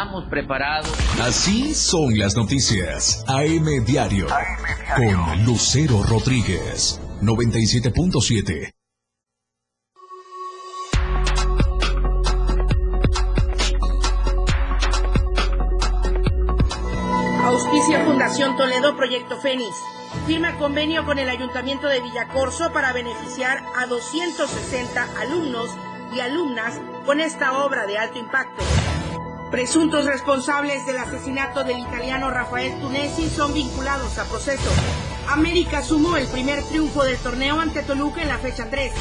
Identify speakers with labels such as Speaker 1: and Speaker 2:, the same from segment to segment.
Speaker 1: estamos preparados.
Speaker 2: Así son las noticias. AM Diario. Con Lucero Rodríguez. 97.7.
Speaker 3: Auspicia Fundación Toledo Proyecto Fénix. Firma convenio con el Ayuntamiento de Villacorso para beneficiar a 260 alumnos y alumnas con esta obra de alto impacto. Presuntos responsables del asesinato del italiano Rafael Tunesi son vinculados a proceso. América sumó el primer triunfo del torneo ante Toluca en la fecha 3.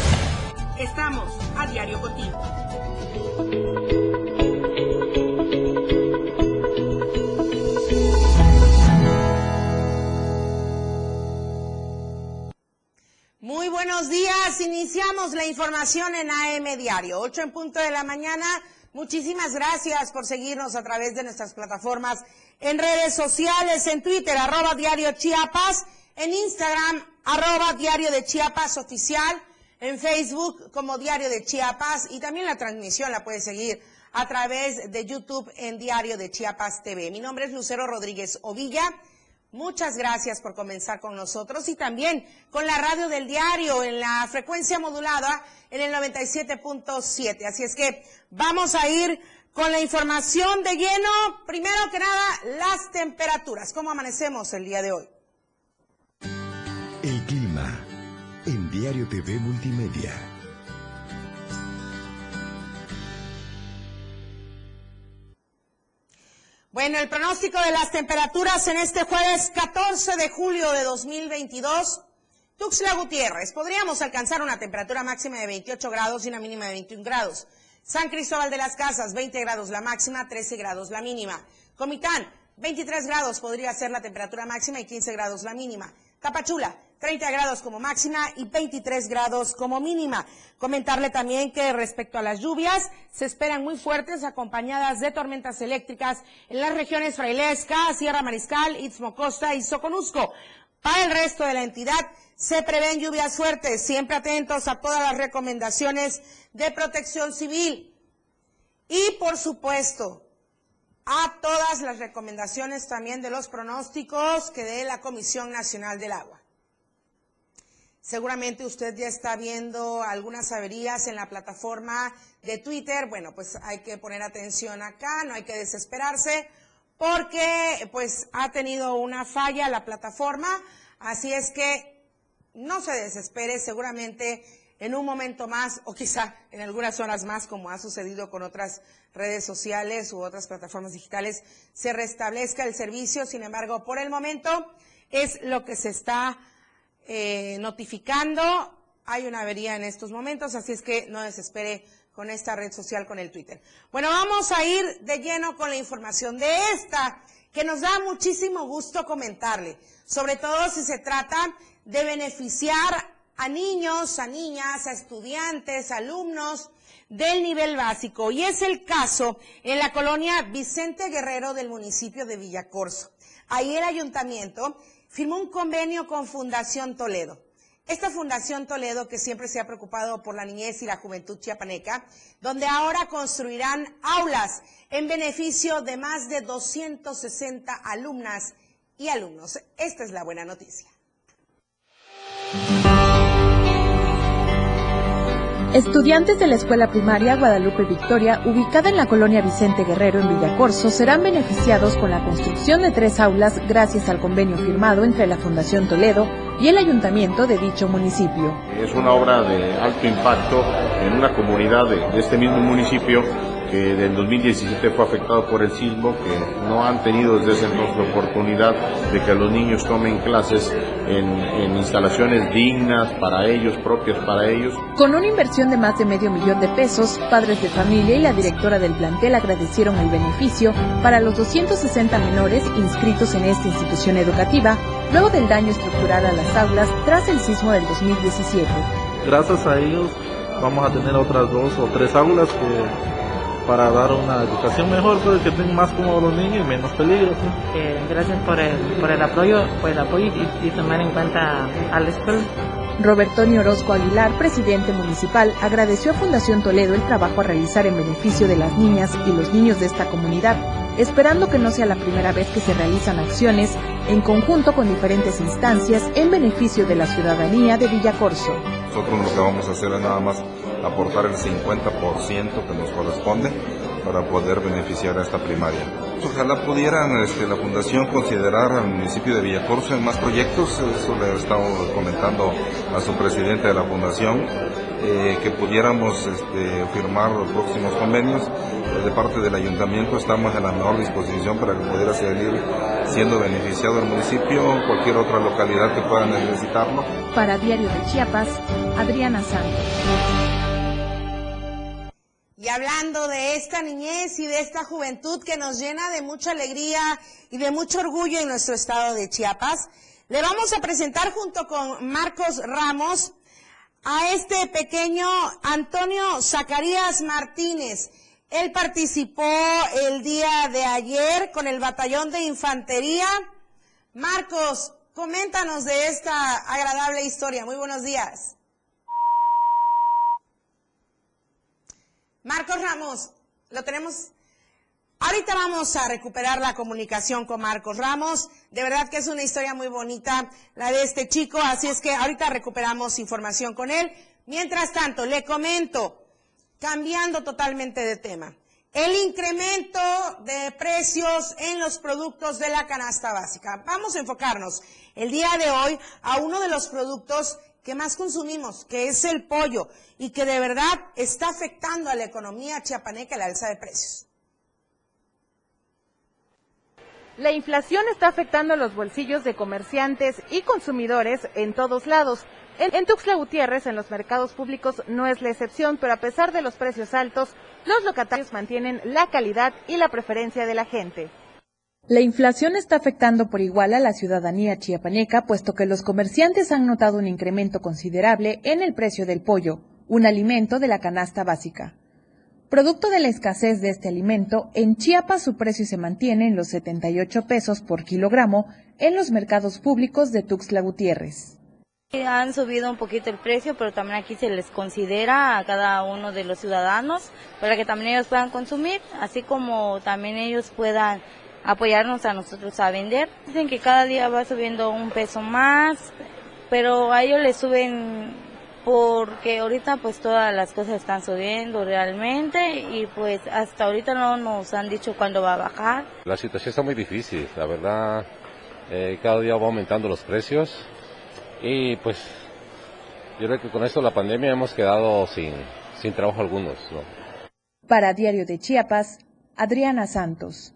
Speaker 3: Estamos a diario contigo. Muy buenos días. Iniciamos la información en AM Diario, 8 en punto de la mañana. Muchísimas gracias por seguirnos a través de nuestras plataformas en redes sociales, en Twitter, arroba diario Chiapas, en Instagram, arroba diario de Chiapas oficial, en Facebook como diario de Chiapas y también la transmisión la puede seguir a través de YouTube en Diario de Chiapas TV. Mi nombre es Lucero Rodríguez Ovilla. Muchas gracias por comenzar con nosotros y también con la radio del diario en la frecuencia modulada en el 97.7. Así es que vamos a ir con la información de lleno. Primero que nada, las temperaturas. ¿Cómo amanecemos el día de hoy?
Speaker 2: El clima en Diario TV Multimedia.
Speaker 3: Bueno, el pronóstico de las temperaturas en este jueves 14 de julio de 2022. Tuxtla Gutiérrez, podríamos alcanzar una temperatura máxima de 28 grados y una mínima de 21 grados. San Cristóbal de las Casas, 20 grados la máxima, 13 grados la mínima. Comitán, 23 grados podría ser la temperatura máxima y 15 grados la mínima. Tapachula, 30 grados como máxima y 23 grados como mínima. Comentarle también que respecto a las lluvias, se esperan muy fuertes acompañadas de tormentas eléctricas en las regiones Frailesca, Sierra Mariscal, Istmo Costa y Soconusco. Para el resto de la entidad se prevén lluvias fuertes, siempre atentos a todas las recomendaciones de protección civil. Y por supuesto, a todas las recomendaciones también de los pronósticos que dé la Comisión Nacional del Agua. Seguramente usted ya está viendo algunas averías en la plataforma de Twitter. Bueno, pues hay que poner atención acá, no hay que desesperarse porque pues ha tenido una falla la plataforma, así es que no se desespere, seguramente en un momento más o quizá en algunas horas más, como ha sucedido con otras redes sociales u otras plataformas digitales, se restablezca el servicio. Sin embargo, por el momento es lo que se está eh, notificando. Hay una avería en estos momentos, así es que no desespere con esta red social, con el Twitter. Bueno, vamos a ir de lleno con la información de esta, que nos da muchísimo gusto comentarle, sobre todo si se trata de beneficiar a niños, a niñas, a estudiantes, alumnos del nivel básico. Y es el caso en la colonia Vicente Guerrero del municipio de Villacorso. Ahí el ayuntamiento firmó un convenio con Fundación Toledo. Esta Fundación Toledo, que siempre se ha preocupado por la niñez y la juventud chiapaneca, donde ahora construirán aulas en beneficio de más de 260 alumnas y alumnos. Esta es la buena noticia.
Speaker 4: Estudiantes de la Escuela Primaria Guadalupe Victoria, ubicada en la colonia Vicente Guerrero en Villacorso, serán beneficiados con la construcción de tres aulas gracias al convenio firmado entre la Fundación Toledo y el ayuntamiento de dicho municipio.
Speaker 5: Es una obra de alto impacto en una comunidad de, este mismo municipio que del 2017 fue afectado por el sismo, que no han tenido desde ese entonces la oportunidad de que los niños tomen clases en, instalaciones dignas para ellos, propias para ellos.
Speaker 4: Con una inversión de más de medio millón de pesos, padres de familia y la directora del plantel agradecieron el beneficio para los 260 menores inscritos en esta institución educativa, luego del daño estructural a las aulas tras el sismo del 2017.
Speaker 6: Gracias a ellos vamos a tener otras dos o tres aulas que para dar una educación mejor, pues que tengan más cómodos los niños y menos peligro.
Speaker 7: Eh, gracias por el, por el apoyo, por el apoyo y, tomar en cuenta a la escuela.
Speaker 4: Roberto Orozco Aguilar, presidente municipal, agradeció a Fundación Toledo el trabajo a realizar en beneficio de las niñas y los niños de esta comunidad, esperando que no sea la primera vez que se realizan acciones en conjunto con diferentes instancias en beneficio de la ciudadanía de Villacorso.
Speaker 1: Nosotros lo que vamos a hacer es nada más aportar el 50% que nos corresponde para poder beneficiar a esta primaria. Ojalá pudieran este, la Fundación considerar al municipio de Villacorso en más proyectos, eso le estamos comentando a su presidente de la Fundación, eh, que pudiéramos este, firmar los próximos convenios. De parte del ayuntamiento estamos en la mejor disposición para que pudiera seguir siendo beneficiado el municipio cualquier otra localidad que pueda necesitarlo.
Speaker 4: Para Diario de Chiapas, Adriana Santos.
Speaker 3: Hablando de esta niñez y de esta juventud que nos llena de mucha alegría y de mucho orgullo en nuestro estado de Chiapas, le vamos a presentar junto con Marcos Ramos a este pequeño Antonio Zacarías Martínez. Él participó el día de ayer con el batallón de infantería. Marcos, coméntanos de esta agradable historia. Muy buenos días. Marcos Ramos, lo tenemos. Ahorita vamos a recuperar la comunicación con Marcos Ramos. De verdad que es una historia muy bonita la de este chico, así es que ahorita recuperamos información con él. Mientras tanto, le comento, cambiando totalmente de tema, el incremento de precios en los productos de la canasta básica. Vamos a enfocarnos el día de hoy a uno de los productos que más consumimos, que es el pollo, y que de verdad está afectando a la economía chiapaneca la alza de precios.
Speaker 4: La inflación está afectando a los bolsillos de comerciantes y consumidores en todos lados. En, en, Gutiérrez, en los mercados públicos, no es la excepción, pero a pesar de los precios altos, los locatarios mantienen la calidad y la preferencia de la gente. La inflación está afectando por igual a la ciudadanía chiapaneca, puesto que los comerciantes han notado un incremento considerable en el precio del pollo, un alimento de la canasta básica. Producto de la escasez de este alimento, en Chiapas su precio se mantiene en los 78 pesos por kilogramo en los mercados públicos de Tuxtla Gutiérrez.
Speaker 8: Han subido un poquito el precio, pero también aquí se les considera a cada uno de los ciudadanos para que también ellos puedan consumir, así como también ellos puedan apoyarnos a nosotros a vender. Dicen que cada día va subiendo un peso más, pero a ellos les suben porque ahorita pues todas las cosas están subiendo realmente y pues hasta ahorita no nos han dicho cuándo va a bajar.
Speaker 9: La situación está muy difícil, la verdad, eh, cada día va aumentando los precios y pues yo creo que con esto la pandemia hemos quedado sin, sin trabajo algunos. ¿no?
Speaker 4: Para Diario de Chiapas, Adriana Santos.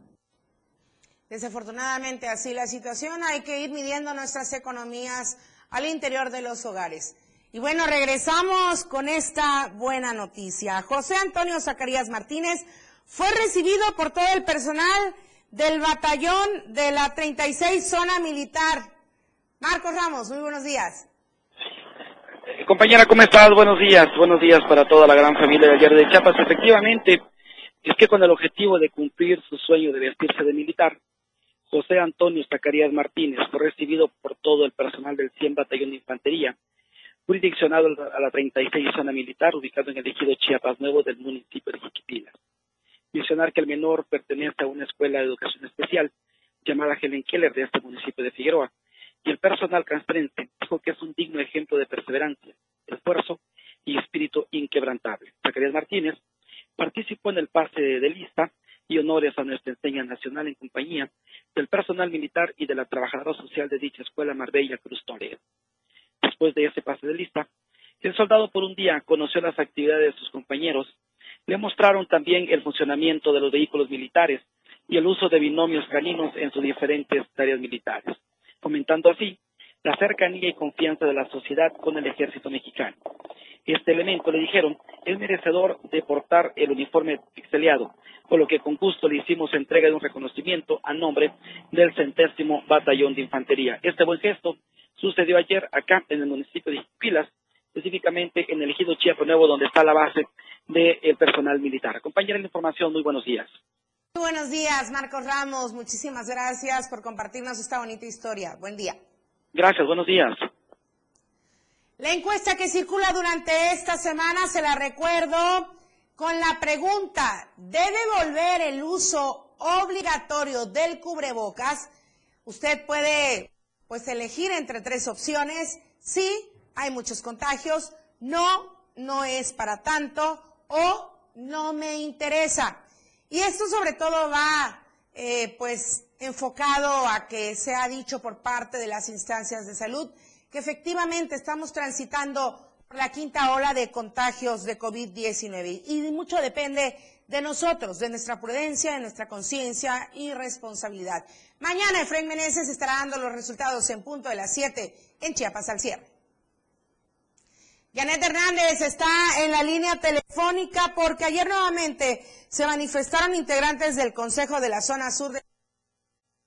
Speaker 3: Desafortunadamente así la situación, hay que ir midiendo nuestras economías al interior de los hogares. Y bueno, regresamos con esta buena noticia. José Antonio Zacarías Martínez fue recibido por todo el personal del batallón de la 36 Zona Militar. Marcos Ramos, muy buenos días.
Speaker 10: Eh, compañera, ¿cómo estás? Buenos días. Buenos días para toda la gran familia del Diario de Chiapas. Efectivamente, es que con el objetivo de cumplir su sueño de vestirse de militar, José Antonio Zacarías Martínez fue recibido por todo el personal del 100 Batallón de Infantería, jurisdiccionado a la 36 Zona Militar, ubicado en el ejido Chiapas Nuevo del municipio de Jiquipilas. Mencionar que el menor pertenece a una escuela de educación especial llamada Helen Keller de este municipio de Figueroa, y el personal castrense dijo que es un digno ejemplo de perseverancia, esfuerzo y espíritu inquebrantable. Zacarías Martínez participó en el pase de lista y honores a nuestra enseña nacional en compañía del personal militar y de la trabajadora social de dicha escuela Marbella Cruz Toledo. Después de ese pase de lista, el soldado por un día conoció las actividades de sus compañeros, le mostraron también el funcionamiento de los vehículos militares y el uso de binomios caninos en sus diferentes tareas militares, fomentando así la cercanía y confianza de la sociedad con el ejército mexicano. Este elemento, le dijeron, es merecedor de portar el uniforme pixeleado, por lo que con gusto le hicimos entrega de un reconocimiento a nombre del centésimo batallón de infantería. Este buen gesto sucedió ayer acá en el municipio de Pilas, específicamente en el ejido Chiapo Nuevo, donde está la base del personal militar. Compañera la información, muy buenos días.
Speaker 3: Muy buenos días, Marcos Ramos. Muchísimas gracias por compartirnos esta bonita historia. Buen día.
Speaker 10: Gracias, buenos días.
Speaker 3: La encuesta que circula durante esta semana, se la recuerdo, con la pregunta, ¿debe volver el uso obligatorio del cubrebocas, usted puede pues elegir entre tres opciones. Sí, hay muchos contagios, no, no es para tanto o no me interesa. Y esto sobre todo va eh, pues enfocado a que se ha dicho por parte de las instancias de salud que efectivamente estamos transitando por la quinta ola de contagios de COVID-19 y mucho depende de nosotros, de nuestra prudencia, de nuestra conciencia y responsabilidad. Mañana Efraín Meneses estará dando los resultados en punto de las 7 en Chiapas al cierre. Janet Hernández está en la línea telefónica porque ayer nuevamente se manifestaron integrantes del Consejo de la Zona Sur de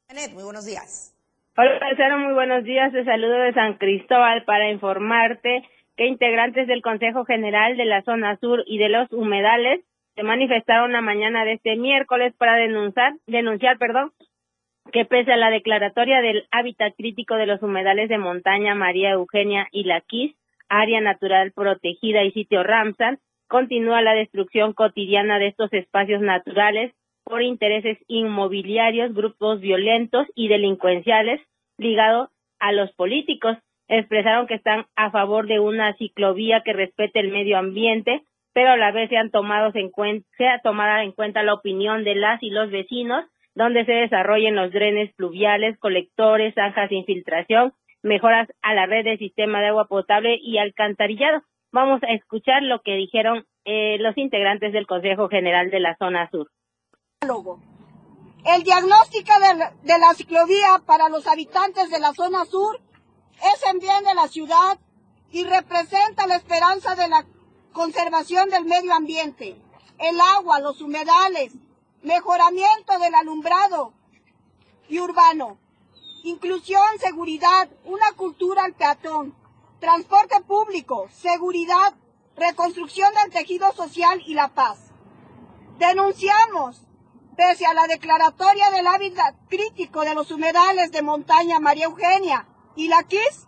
Speaker 3: Muy buenos días.
Speaker 11: Hola, Marcelo, muy buenos días. Te saludo de San Cristóbal para informarte que integrantes del Consejo General de la Zona Sur y de los humedales se manifestaron la mañana de este miércoles para denunciar, denunciar, perdón, que pese a la declaratoria del hábitat crítico de los humedales de montaña María Eugenia y La Quis, área natural protegida y sitio Ramsar, continúa la destrucción cotidiana de estos espacios naturales por intereses inmobiliarios, grupos violentos y delincuenciales ligados a los políticos. Expresaron que están a favor de una ciclovía que respete el medio ambiente, pero a la vez se han tomado en cuenta, se ha tomado en cuenta la opinión de las y los vecinos, donde se desarrollen los drenes pluviales, colectores, zanjas de infiltración, mejoras a la red del sistema de agua potable y alcantarillado. Vamos a escuchar lo que dijeron eh, los integrantes del Consejo General de la Zona Sur.
Speaker 12: El diagnóstico de la, ciclovía para los habitantes de la zona sur es en bien de la ciudad y representa la esperanza de la conservación del medio ambiente, el agua, los humedales, mejoramiento del alumbrado y urbano, inclusión, seguridad, una cultura al peatón, transporte público, seguridad, reconstrucción del tejido social y la paz. Denunciamos, pese a la declaratoria del hábitat crítico de los humedales de montaña María Eugenia y la Quis,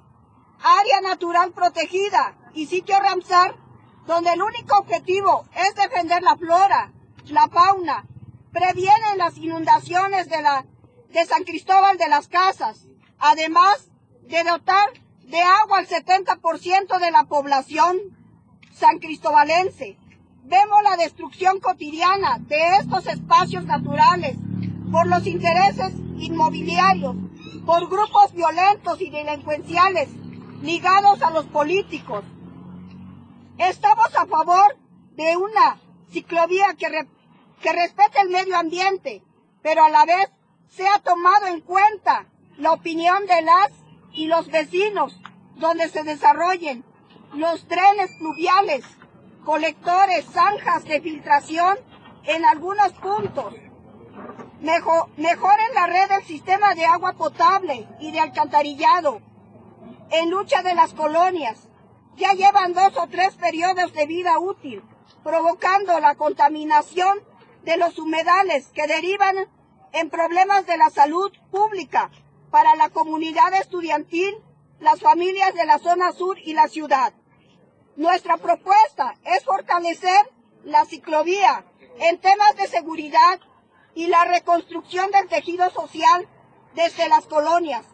Speaker 12: área natural protegida y sitio Ramsar, donde el único objetivo es defender la flora, la fauna, previenen las inundaciones de la de San Cristóbal de las Casas, además de dotar de agua al 70% de la población san cristobalense. Vemos la destrucción cotidiana de estos espacios naturales por los intereses inmobiliarios, por grupos violentos y delincuenciales ligados a los políticos. Estamos a favor de una ciclovía que, que respete el medio ambiente, pero a la vez se ha tomado en cuenta la opinión de las y los vecinos donde se desarrollen los trenes fluviales, colectores, zanjas de filtración en algunos puntos. Mejor, mejoren la red del sistema de agua potable y de alcantarillado. En lucha de las colonias, ya llevan dos o tres periodos de vida útil, provocando la contaminación de los humedales que derivan en problemas de la salud pública para la comunidad estudiantil, las familias de la zona sur y la ciudad. Nuestra propuesta es fortalecer la ciclovía en temas de seguridad y la reconstrucción del tejido social desde las colonias.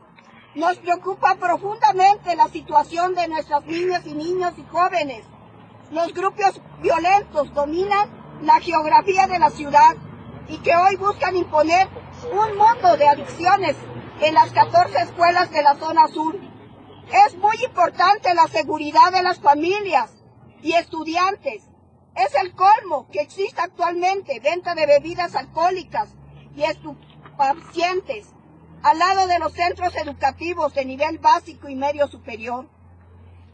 Speaker 12: Nos preocupa profundamente la situación de nuestras niñas y niños y jóvenes. Los grupos violentos dominan la geografía de la ciudad y que hoy buscan imponer un mundo de adicciones en las 14 escuelas de la zona sur. Es muy importante la seguridad de las familias y estudiantes. Es el colmo que existe actualmente venta de bebidas alcohólicas y estupefacientes al lado de los centros educativos de nivel básico y medio superior.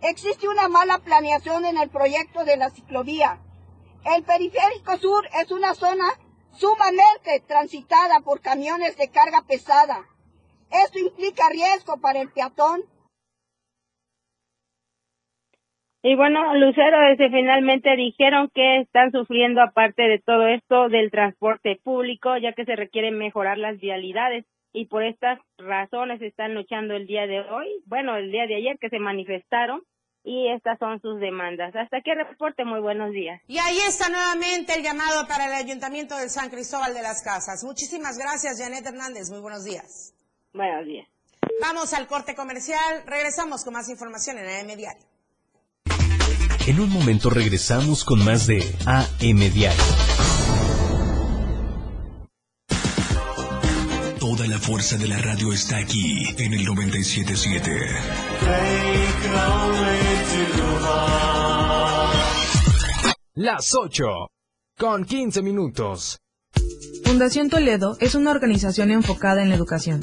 Speaker 12: Existe una mala planeación en el proyecto de la ciclovía. El periférico sur es una zona sumamente transitada por camiones de carga pesada. Esto implica riesgo para el peatón.
Speaker 11: Y bueno, Lucero, desde finalmente dijeron que están sufriendo, aparte de todo esto, del transporte público, ya que se requieren mejorar las vialidades. Y por estas razones están luchando el día de hoy, bueno, el día de ayer que se manifestaron y estas son sus demandas. Hasta aquí el reporte, muy buenos días.
Speaker 3: Y ahí está nuevamente el llamado para el Ayuntamiento de San Cristóbal de las Casas. Muchísimas gracias, Janet Hernández. Muy buenos días.
Speaker 11: Buenos días.
Speaker 3: Vamos al corte comercial. Regresamos con más información en AM Diario.
Speaker 13: En un momento regresamos con más de AM Diario.
Speaker 2: Toda la fuerza de la radio está aquí en el 977.
Speaker 14: Las 8 con 15 minutos.
Speaker 15: Fundación Toledo es una organización enfocada en la educación.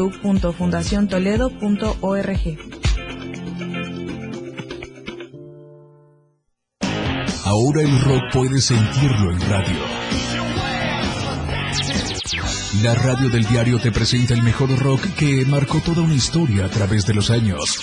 Speaker 15: www.fundaciontoledo.org.
Speaker 2: Ahora el rock puede sentirlo en radio. La radio del diario te presenta el mejor rock que marcó toda una historia a través de los años.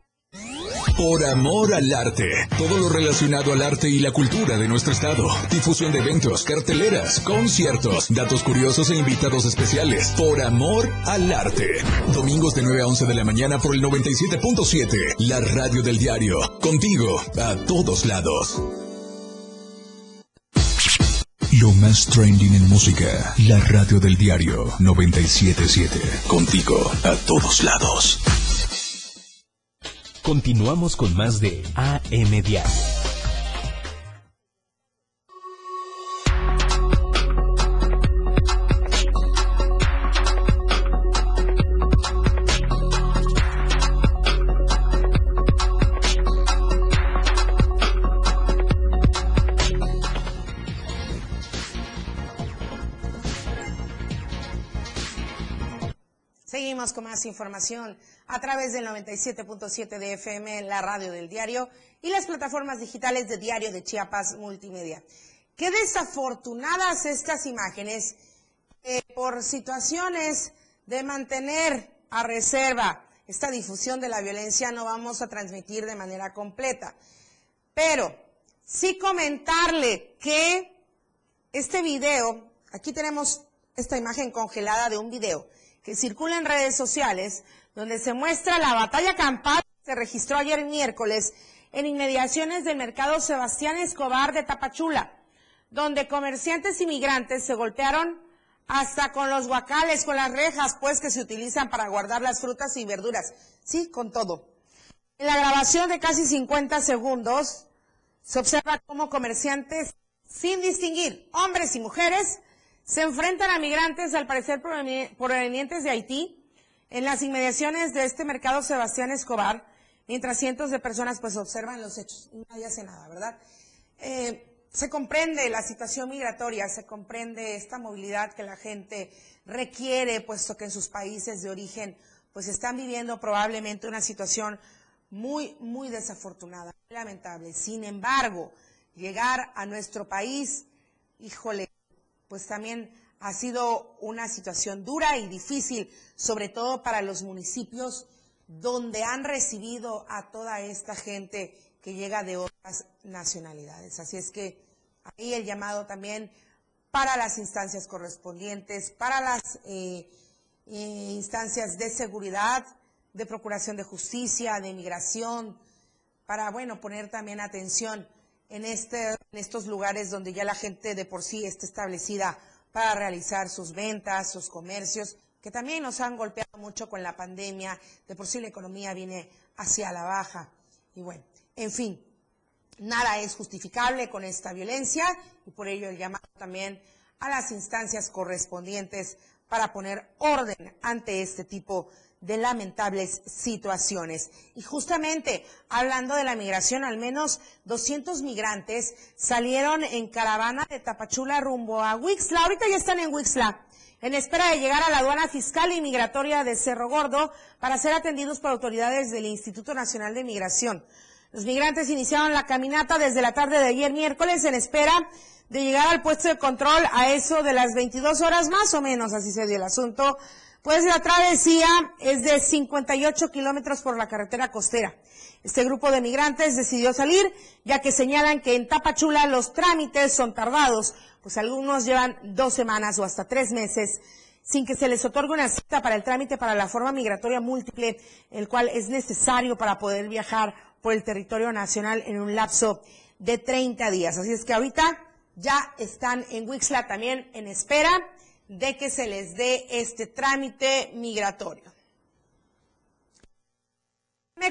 Speaker 2: Por amor al arte. Todo lo relacionado al arte y la cultura de nuestro estado. Difusión de eventos, carteleras, conciertos, datos curiosos e invitados especiales. Por amor al arte. Domingos de 9 a 11 de la mañana por el 97.7. La radio del diario. Contigo a todos lados. Lo más trending en música. La radio del diario 977. Contigo a todos lados.
Speaker 13: Continuamos con más de AM.
Speaker 3: Información a través del 97.7 de FM, la radio del diario y las plataformas digitales de Diario de Chiapas Multimedia. Qué desafortunadas estas imágenes eh, por situaciones de mantener a reserva esta difusión de la violencia no vamos a transmitir de manera completa. Pero sí comentarle que este video, aquí tenemos esta imagen congelada de un video que circula en redes sociales, donde se muestra la batalla campal que se registró ayer miércoles en inmediaciones del mercado Sebastián Escobar de Tapachula, donde comerciantes inmigrantes se golpearon hasta con los guacales, con las rejas, pues, que se utilizan para guardar las frutas y verduras. Sí, con todo. En la grabación de casi 50 segundos, se observa cómo comerciantes, sin distinguir hombres y mujeres, se enfrentan a migrantes, al parecer provenientes de Haití, en las inmediaciones de este mercado Sebastián Escobar, mientras cientos de personas pues observan los hechos. Nadie hace nada, ¿verdad? Eh, se comprende la situación migratoria, se comprende esta movilidad que la gente requiere, puesto que en sus países de origen pues están viviendo probablemente una situación muy, muy desafortunada, lamentable. Sin embargo, llegar a nuestro país, híjole, pues también ha sido una situación dura y difícil, sobre todo para los municipios donde han recibido a toda esta gente que llega de otras nacionalidades. Así es que ahí el llamado también para las instancias correspondientes, para las eh, eh, instancias de seguridad, de procuración de justicia, de migración, para, bueno, poner también atención en, este, en estos lugares donde ya la gente de por sí está establecida para realizar sus ventas, sus comercios, que también nos han golpeado mucho con la pandemia, de por sí la economía viene hacia la baja. Y bueno, en fin, nada es justificable con esta violencia y por ello el llamado también a las instancias correspondientes para poner orden ante este tipo de lamentables situaciones. Y justamente hablando de la migración, al menos 200 migrantes salieron en caravana de Tapachula rumbo a Huixla. Ahorita ya están en Huixla, en espera de llegar a la aduana fiscal y migratoria de Cerro Gordo para ser atendidos por autoridades del Instituto Nacional de Migración. Los migrantes iniciaron la caminata desde la tarde de ayer miércoles en espera de llegar al puesto de control a eso de las 22 horas más o menos, así se dio el asunto, pues la travesía es de 58 kilómetros por la carretera costera. Este grupo de migrantes decidió salir, ya que señalan que en Tapachula los trámites son tardados, pues algunos llevan dos semanas o hasta tres meses sin que se les otorgue una cita para el trámite para la forma migratoria múltiple, el cual es necesario para poder viajar por el territorio nacional en un lapso de 30 días. Así es que ahorita ya están en Wixla también en espera de que se les dé este trámite migratorio.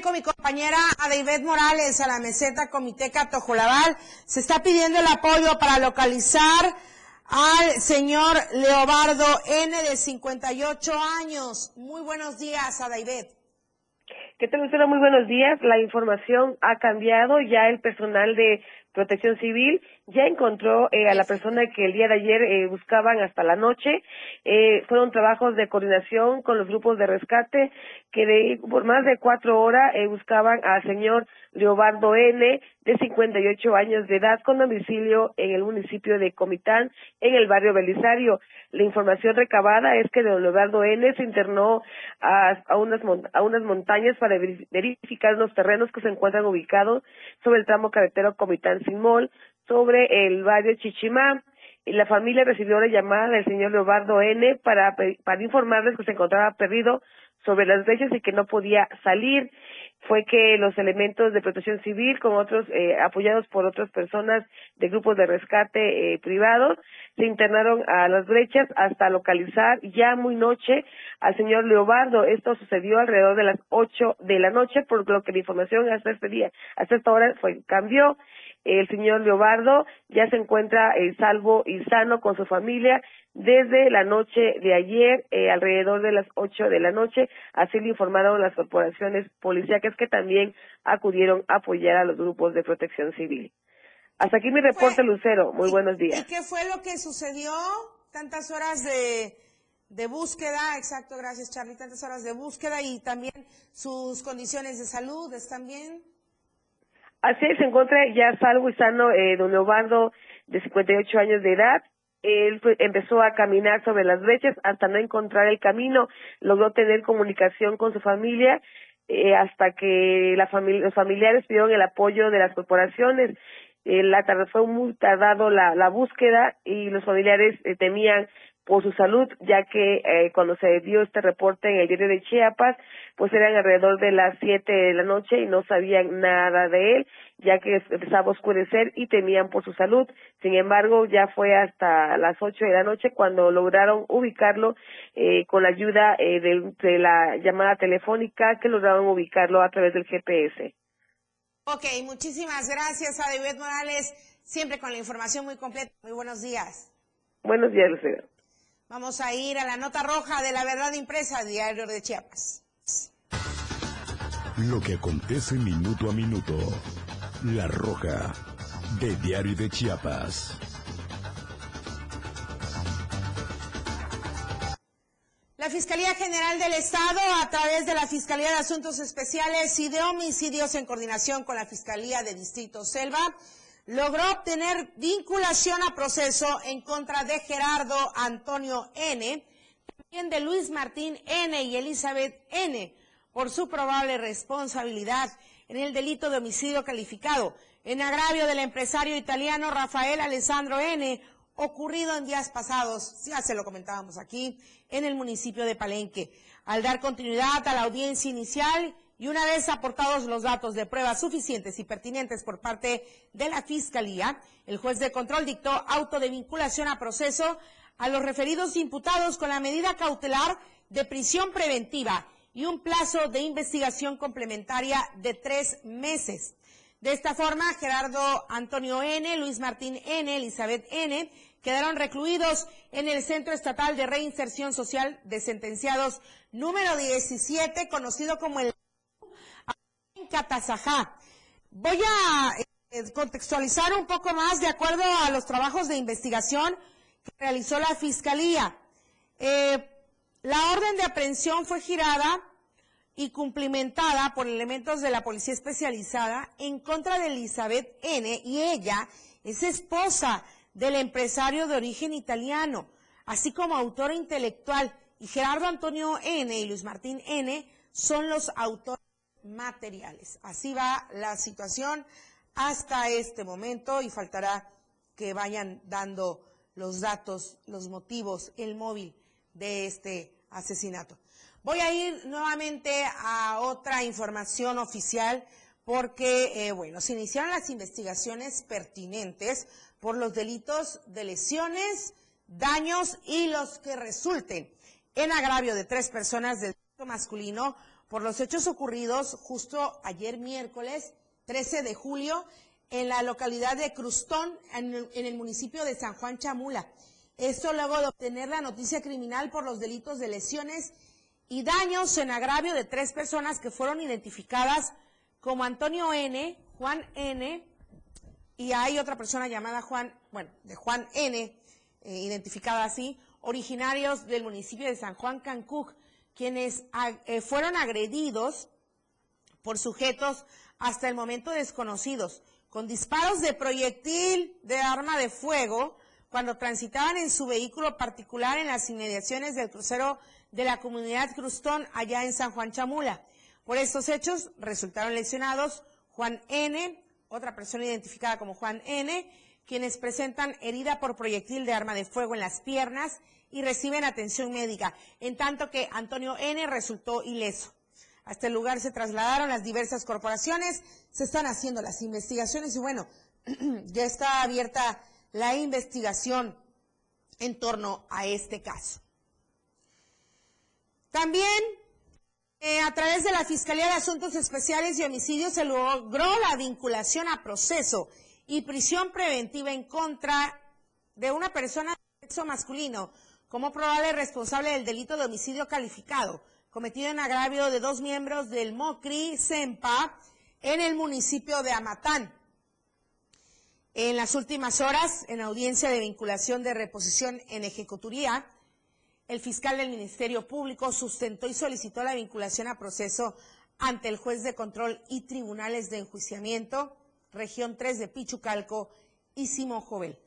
Speaker 3: Con mi compañera Adaibet Morales a la meseta Comiteca Tojolabal, se está pidiendo el apoyo para localizar al señor Leobardo N de 58 años. Muy buenos días, Adaibet.
Speaker 16: ¿Qué tal, Lucero? Muy buenos días. La información ha cambiado. Ya el personal de Protección Civil ya encontró eh, a la persona que el día de ayer eh, buscaban hasta la noche. Eh, fueron trabajos de coordinación con los grupos de rescate que de, por más de cuatro horas buscaban al señor Leobardo N, de 58 años de edad, con domicilio en el municipio de Comitán, en el barrio Belisario. La información recabada es que don Leobardo N se internó a, a, unas, a unas montañas para verificar los terrenos que se encuentran ubicados sobre el tramo carretero Comitán-Simol, sobre el barrio Chichimá. La familia recibió la llamada del señor Leobardo N para, para informarles que se encontraba perdido sobre las brechas y que no podía salir fue que los elementos de protección civil, con otros eh, apoyados por otras personas de grupos de rescate eh, privados, se internaron a las brechas hasta localizar ya muy noche al señor Leobardo. Esto sucedió alrededor de las ocho de la noche, por lo que la información hasta este día, hasta esta hora fue cambió. El señor Leobardo ya se encuentra eh, salvo y sano con su familia desde la noche de ayer, eh, alrededor de las ocho de la noche. Así le informaron las corporaciones policíacas que también acudieron a apoyar a los grupos de protección civil. Hasta aquí mi reporte, Lucero. Muy buenos días.
Speaker 3: ¿Y qué fue lo que sucedió? Tantas horas de, de búsqueda, exacto, gracias Charlie, tantas horas de búsqueda y también sus condiciones de salud, ¿están bien?
Speaker 16: Así se encuentra ya salvo y sano eh, don Leobardo, de 58 años de edad. Él empezó a caminar sobre las brechas hasta no encontrar el camino, logró tener comunicación con su familia eh, hasta que la los familiares pidieron el apoyo de las corporaciones. Eh, la fue muy tardado la, la búsqueda y los familiares eh, temían por su salud, ya que eh, cuando se dio este reporte en el diario de Chiapas, pues eran alrededor de las siete de la noche y no sabían nada de él, ya que empezaba a oscurecer y temían por su salud. Sin embargo, ya fue hasta las ocho de la noche cuando lograron ubicarlo eh, con la ayuda eh, de, de, la llamada telefónica que lograron ubicarlo a través del GPS.
Speaker 3: Ok, muchísimas gracias a David Morales, siempre con la información muy completa. Muy buenos días.
Speaker 16: Buenos días, Lucero.
Speaker 3: Vamos a ir a la nota roja de la verdad impresa, Diario de Chiapas.
Speaker 2: Lo que acontece minuto a minuto. La roja de Diario de Chiapas.
Speaker 3: La Fiscalía General del Estado, a través de la Fiscalía de Asuntos Especiales y de Homicidios en coordinación con la Fiscalía de Distrito Selva, logró obtener vinculación a proceso en contra de Gerardo Antonio N., también de Luis Martín N. y Elizabeth N., por su probable responsabilidad en el delito de homicidio calificado en agravio del empresario italiano Rafael Alessandro N., ocurrido en días pasados, ya se lo comentábamos aquí, en el municipio de Palenque. Al dar continuidad a la audiencia inicial y una vez aportados los datos de pruebas suficientes y pertinentes por parte de la Fiscalía, el juez de control dictó auto de vinculación a proceso a los referidos imputados con la medida cautelar de prisión preventiva y un plazo de investigación complementaria de tres meses. De esta forma, Gerardo Antonio N., Luis Martín N., Elizabeth N., quedaron recluidos en el Centro Estatal de Reinserción Social de Sentenciados número 17, conocido como el Catazajá. Voy a eh, contextualizar un poco más de acuerdo a los trabajos de investigación que realizó la Fiscalía. Eh, la orden de aprehensión fue girada y cumplimentada por elementos de la policía especializada en contra de Elizabeth N. y ella es esposa del empresario de origen italiano, así como autora intelectual. Y Gerardo Antonio N. y Luis Martín N. son los autores materiales. Así va la situación hasta este momento y faltará que vayan dando los datos, los motivos, el móvil de este asesinato. Voy a ir nuevamente a otra información oficial porque, eh, bueno, se iniciaron las investigaciones pertinentes por los delitos de lesiones, daños y los que resulten en agravio de tres personas del masculino por los hechos ocurridos justo ayer miércoles 13 de julio en la localidad de Crustón, en el, municipio de San Juan Chamula. Esto luego de obtener la noticia criminal por los delitos de lesiones y daños en agravio de tres personas que fueron identificadas como Antonio N., Juan N., y hay otra persona llamada Juan, bueno, de Juan N., eh, identificada así, originarios del municipio de San Juan Cancuc, quienes eh, fueron agredidos por sujetos hasta el momento desconocidos, con disparos de proyectil de arma de fuego, cuando transitaban en su vehículo particular en las inmediaciones del crucero de la comunidad Crustón allá en San Juan Chamula. Por estos hechos resultaron lesionados Juan N., otra persona identificada como Juan N., quienes presentan herida por proyectil de arma de fuego en las piernas y reciben atención médica, en tanto que Antonio N. resultó ileso. Hasta el lugar se trasladaron las diversas corporaciones, se están haciendo las investigaciones y bueno, ya está abierta la investigación en torno a este caso. También eh, a través de la Fiscalía de Asuntos Especiales y Homicidios se logró la vinculación a proceso y prisión preventiva en contra de una persona de sexo masculino como probable responsable del delito de homicidio calificado cometido en agravio de dos miembros del MOCRI CEMPA en el municipio de Amatán. En las últimas horas, en audiencia de vinculación de reposición en ejecutoría, el fiscal del Ministerio Público sustentó y solicitó la vinculación a proceso ante el juez de control y tribunales de enjuiciamiento, región 3 de Pichucalco y Simón Jovel.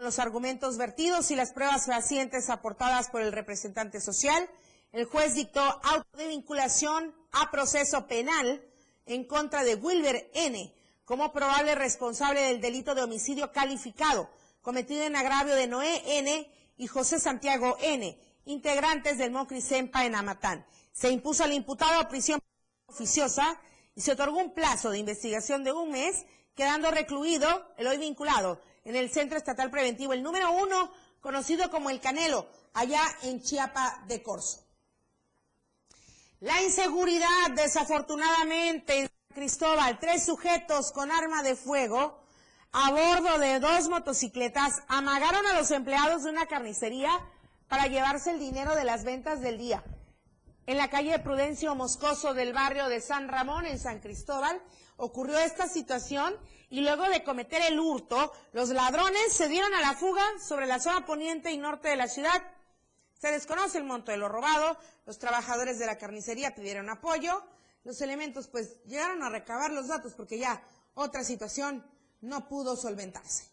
Speaker 3: Los argumentos vertidos y las pruebas fehacientes aportadas por el representante social, el juez dictó auto de vinculación a proceso penal en contra de Wilber N. como probable responsable del delito de homicidio calificado cometido en agravio de Noé N. y José Santiago N integrantes del Mocri Sempa en Amatán. Se impuso al imputado prisión oficiosa y se otorgó un plazo de investigación de un mes, quedando recluido el hoy vinculado en el Centro Estatal Preventivo, el número uno, conocido como el Canelo, allá en Chiapa de Corzo. La inseguridad, desafortunadamente, en Cristóbal, tres sujetos con arma de fuego a bordo de dos motocicletas amagaron a los empleados de una carnicería para llevarse el dinero de las ventas del día. En la calle Prudencio Moscoso del barrio de San Ramón, en San Cristóbal, ocurrió esta situación y luego de cometer el hurto, los ladrones se dieron a la fuga sobre la zona poniente y norte de la ciudad. Se desconoce el monto de lo robado, los trabajadores de la carnicería pidieron apoyo, los elementos pues llegaron a recabar los datos porque ya otra situación no pudo solventarse.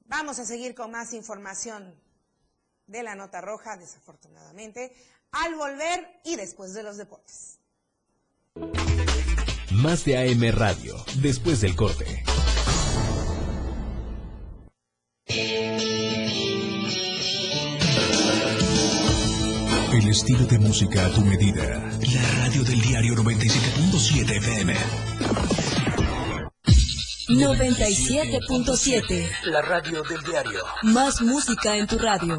Speaker 3: Vamos a seguir con más información de la nota roja, desafortunadamente, al volver y después de los deportes.
Speaker 13: Más de AM Radio, después del corte.
Speaker 2: El estilo de música a tu medida. La radio del diario 97.7 FM.
Speaker 17: 97.7.
Speaker 2: La radio del diario.
Speaker 17: Más música en tu radio.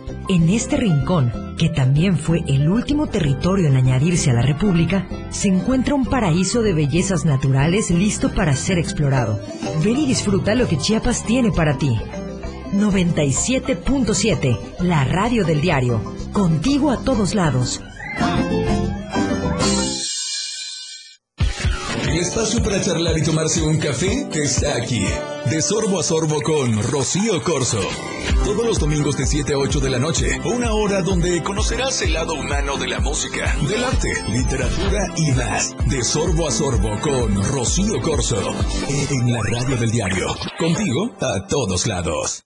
Speaker 18: en este rincón, que también fue el último territorio en añadirse a la República, se encuentra un paraíso de bellezas naturales listo para ser explorado. Ven y disfruta lo que Chiapas tiene para ti. 97.7, la radio del diario. Contigo a todos lados.
Speaker 2: El espacio para charlar y tomarse un café está aquí. De sorbo a sorbo con Rocío Corso. Todos los domingos de 7 a 8 de la noche. Una hora donde conocerás el lado humano de la música, del arte, literatura y más. De sorbo a sorbo con Rocío Corso. En la radio del diario. Contigo a todos lados.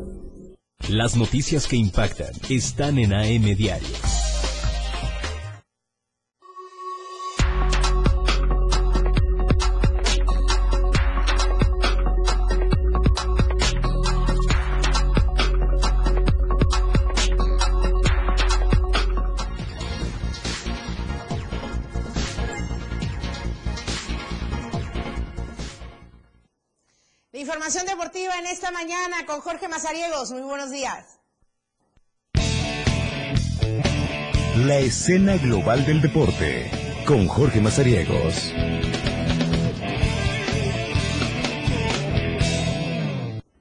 Speaker 13: Las noticias que impactan están en AM Diario.
Speaker 3: En esta mañana con Jorge Mazariegos. Muy buenos días.
Speaker 19: La escena global del deporte con Jorge Mazariegos.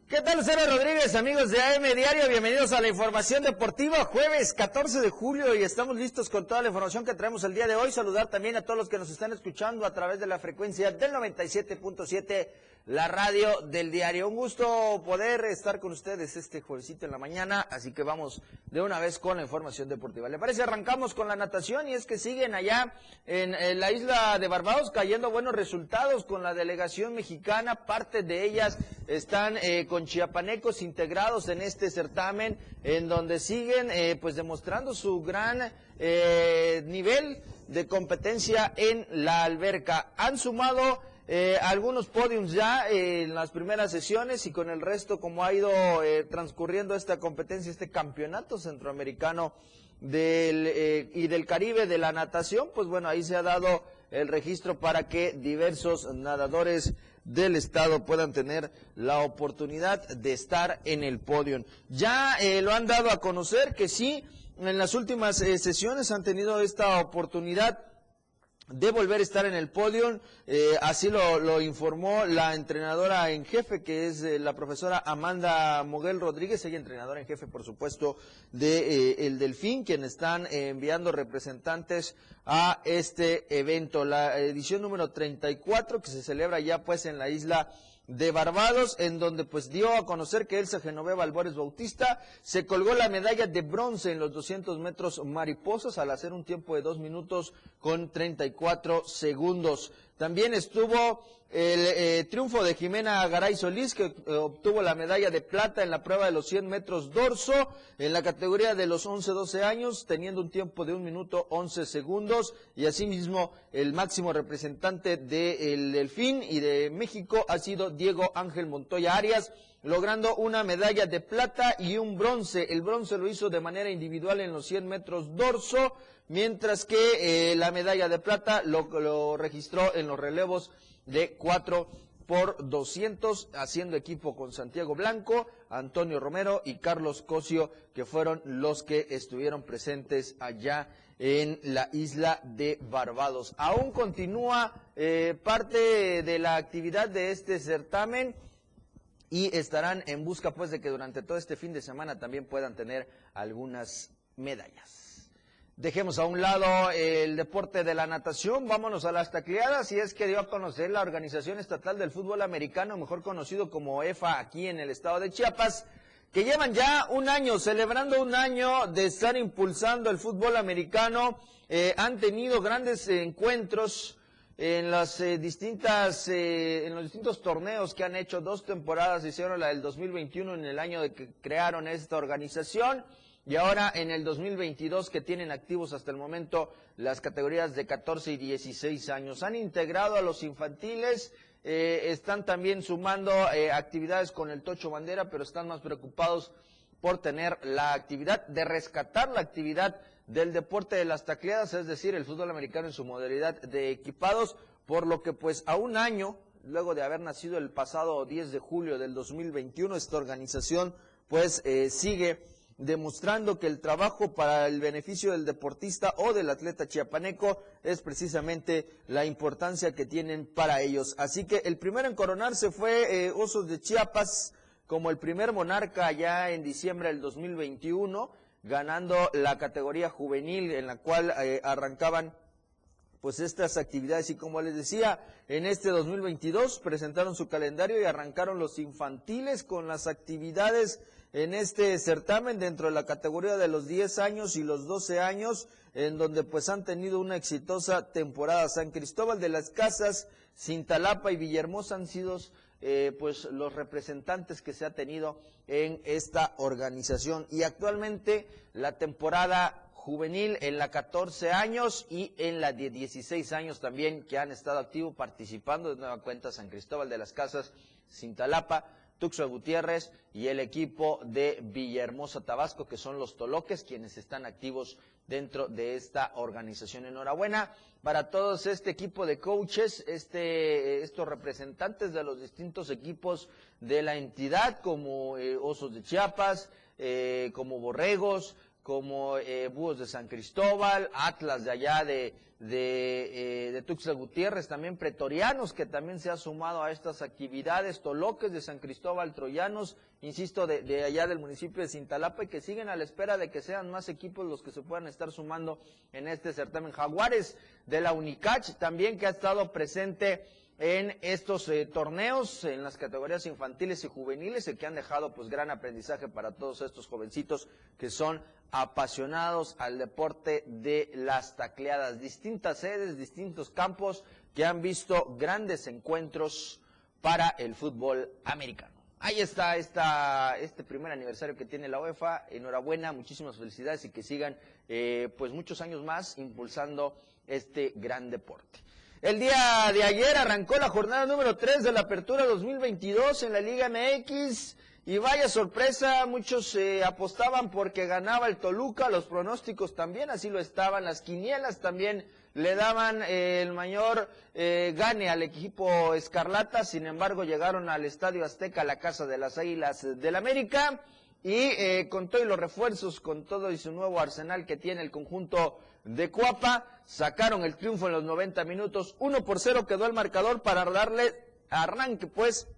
Speaker 20: ¿Qué tal, Lucero Rodríguez, amigos de AM Diario? Bienvenidos a la información deportiva, jueves 14 de julio y estamos listos con toda la información que traemos el día de hoy. Saludar también a todos los que nos están escuchando a través de la frecuencia del 97.7, la radio del diario. Un gusto poder estar con ustedes este juevesito en la mañana, así que vamos de una vez con la información deportiva. ¿Le parece? Arrancamos con la natación y es que siguen allá en, la isla de Barbados cayendo buenos resultados con la delegación mexicana, parte de ellas están eh, con chiapanecos integrados en este certamen, en donde siguen eh, pues demostrando su gran eh, nivel de competencia en la alberca. Han sumado eh, algunos podiums ya eh, en las primeras sesiones y con el resto como ha ido eh, transcurriendo esta competencia, este campeonato centroamericano del, eh, y del Caribe de la natación, pues bueno, ahí se ha dado el registro para que diversos nadadores del estado puedan tener la oportunidad de estar en el podio. Ya eh, lo han dado a conocer que sí, en las últimas eh, sesiones han tenido esta oportunidad de volver a estar en el podio, eh, así lo, informó la entrenadora en jefe, que es eh, la profesora Amanda Moguel Rodríguez, ella entrenadora en jefe, por supuesto, de eh, el Delfín, quien están enviando representantes a este evento, la edición número 34 que se celebra ya pues en la isla de Barbados, en donde pues dio a conocer que Elsa Genoveva Albores Bautista se colgó la medalla de bronce en los 200 metros mariposas al hacer un tiempo de 2 minutos con 34 segundos. También estuvo el eh, triunfo de Jimena Garay Solís, que eh, obtuvo la medalla de plata en la prueba de los 100 metros dorso, en la categoría de los 11-12 años, teniendo un tiempo de 1 minuto 11 segundos. Y asimismo, el máximo representante del Delfín y de México ha sido Diego Ángel Montoya Arias, logrando una medalla de plata y un bronce. El bronce lo hizo de manera individual en los 100 metros dorso, mientras que eh, la medalla de plata lo, lo registró en los relevos de 4 por 200, haciendo equipo con Santiago Blanco, Antonio Romero y Carlos Cosio, que fueron los que estuvieron presentes allá en la isla de Barbados. Aún continúa eh, parte de la actividad de este certamen y estarán en busca pues de que durante todo este fin de semana también puedan tener algunas medallas. Dejemos a un lado el deporte de la natación, vámonos a las tacleadas y es que dio a conocer la Organización Estatal del Fútbol Americano, mejor conocido como EFA aquí en el estado de Chiapas, que llevan ya un año, celebrando un año de estar impulsando el fútbol americano, eh, han tenido grandes encuentros en las eh, distintas, eh, en los distintos torneos que han hecho dos temporadas, hicieron la del 2021 en el año de que crearon esta organización y ahora en el 2022 que tienen activos hasta el momento las categorías de 14 y 16 años. Han integrado a los infantiles, eh, están también sumando eh, actividades con el Tocho Bandera, pero están más preocupados por tener la actividad de rescatar la actividad del deporte de las tacleadas, es decir, el fútbol americano en su modalidad de equipados, por lo que pues a un año, luego de haber nacido el pasado 10 de julio del 2021, esta organización pues eh, sigue demostrando que el trabajo para el beneficio del deportista o del atleta chiapaneco es precisamente la importancia que tienen para ellos. Así que el primero en coronarse fue eh, Osos de Chiapas como el primer monarca ya en diciembre del 2021, ganando la categoría juvenil en la cual eh, arrancaban pues estas actividades y como les decía, en este 2022 presentaron su calendario y arrancaron los infantiles con las actividades en este certamen dentro de la categoría de los 10 años y los 12 años, en donde pues han tenido una exitosa temporada. San Cristóbal de las Casas, Cintalapa y Villahermosa han sido eh, pues los representantes que se ha tenido en esta organización. Y actualmente la temporada juvenil en la 14 años y en la de 16 años también que han estado activos participando de nueva cuenta San Cristóbal de las Casas, Cintalapa, Tuxo Gutiérrez y el equipo de Villahermosa Tabasco, que son los Toloques, quienes están activos dentro de esta organización. Enhorabuena para todos este equipo de coaches, este, estos representantes de los distintos equipos de la entidad, como eh, Osos de Chiapas, eh, como Borregos, como eh, Búhos de San Cristóbal, Atlas de allá de, de, eh, de Gutiérrez, también Pretorianos, que también se ha sumado a estas actividades, Toloques de San Cristóbal, Troyanos, insisto, de, de allá del municipio de Cintalapa, y que siguen a la espera de que sean más equipos los que se puedan estar sumando en este certamen. Jaguares de la Unicach, también que ha estado presente en estos eh, torneos, en las categorías infantiles y juveniles, y que han dejado pues gran aprendizaje para todos estos jovencitos que son apasionados al deporte de las tacleadas. Distintas sedes, distintos campos que han visto grandes encuentros para el fútbol americano. Ahí está este primer aniversario que tiene la UEFA. Enhorabuena, muchísimas felicidades y que sigan eh, pues muchos años más impulsando este gran deporte. El día de ayer arrancó la jornada número 3 de la Apertura 2022 en la Liga MX. Y vaya sorpresa, muchos eh, apostaban porque ganaba el Toluca, los pronósticos también así lo estaban, las quinielas también le daban eh, el mayor eh, gane al equipo Escarlata, sin embargo llegaron al Estadio Azteca, la casa de las Águilas del América, y eh, con todos los refuerzos, con todo y su nuevo arsenal que tiene el conjunto de Cuapa, sacaron el triunfo en los 90 minutos. 1 por 0 quedó el marcador para darle arranque pues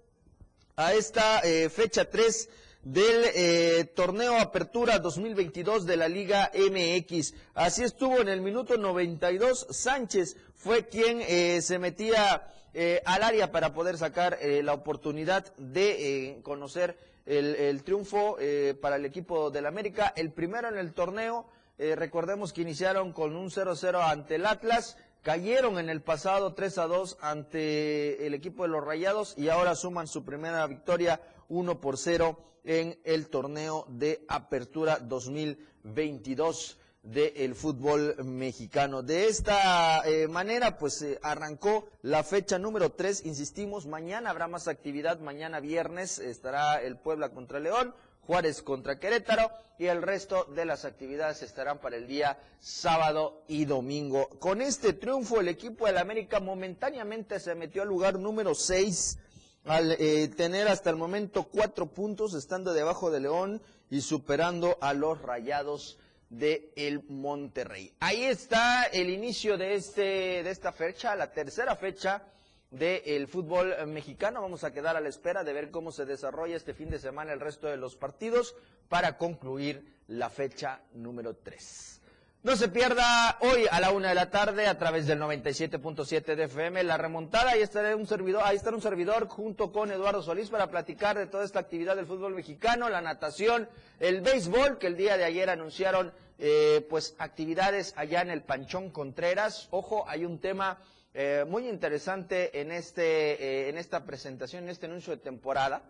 Speaker 20: a esta eh, fecha 3 del eh, torneo Apertura 2022 de la Liga MX. Así estuvo en el minuto 92. Sánchez fue quien eh, se metía al área para poder sacar la oportunidad de conocer el, el triunfo para el equipo del América. El primero en el torneo. Recordemos que iniciaron con un 0-0 ante el Atlas cayeron en el pasado 3 a 2 ante el equipo de los Rayados y ahora suman su primera victoria 1 por 0 en el torneo de apertura 2022 del fútbol mexicano. De esta eh, manera, pues eh, arrancó la fecha número 3, insistimos, mañana habrá más actividad, mañana viernes estará el Puebla contra León, Juárez contra Querétaro y el resto de las actividades estarán para el día sábado y domingo. Con este triunfo el equipo del América momentáneamente se metió al lugar número 6 al eh, tener hasta el momento cuatro puntos estando debajo de León y superando a los Rayados de el Monterrey. Ahí está el inicio de este de esta fecha, la tercera fecha del fútbol mexicano. Vamos a quedar a la espera de ver cómo se desarrolla este fin de semana el resto de los partidos para concluir la fecha número 3. No se pierda hoy a la una de la tarde a través del 97.7 de FM la remontada. Ahí estará un servidor, ahí estará un servidor junto con Eduardo Solís para platicar de toda esta actividad del fútbol mexicano, la natación, el béisbol, que el día de ayer anunciaron eh, pues actividades allá en el Panchón Contreras. Ojo, hay un tema eh, muy interesante en, este, eh, en esta presentación, en este anuncio de temporada,